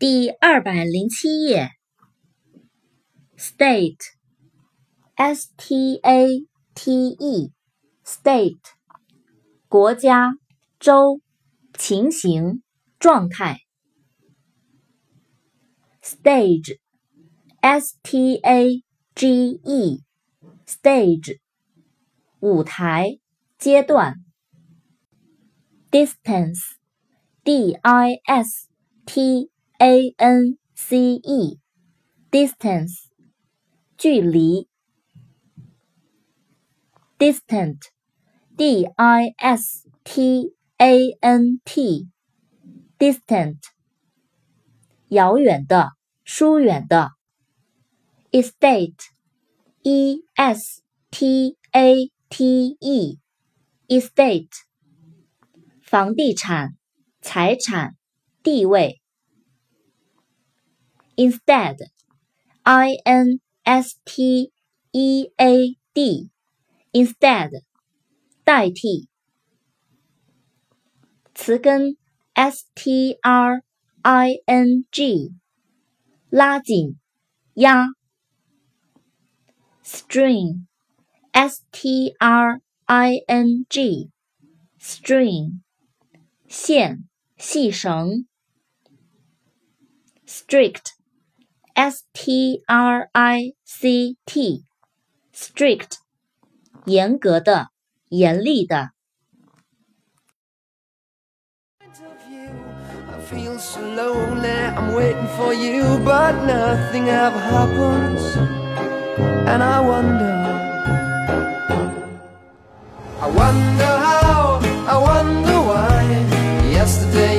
第二百零七页，state，s t a t e，state，国家、州、情形、状态。stage，s t a g e，stage，舞台、阶段。distance，d i s t a n c e，distance，距离。distant，d i s t a n t，distant，遥远的，疏远的。estate，e s t a t e，estate，房地产，财产，地位。 instead, i n s t e a d, instead, 代替。词根 s t r i n g, 拉紧，压。string, s t r i n g, string, 线，细绳。strict S T R I C T，strict，严格的，严厉的。feel so lonely, I'm waiting for you, but nothing ever happens. And I wonder, I wonder how, I wonder why. Yesterday you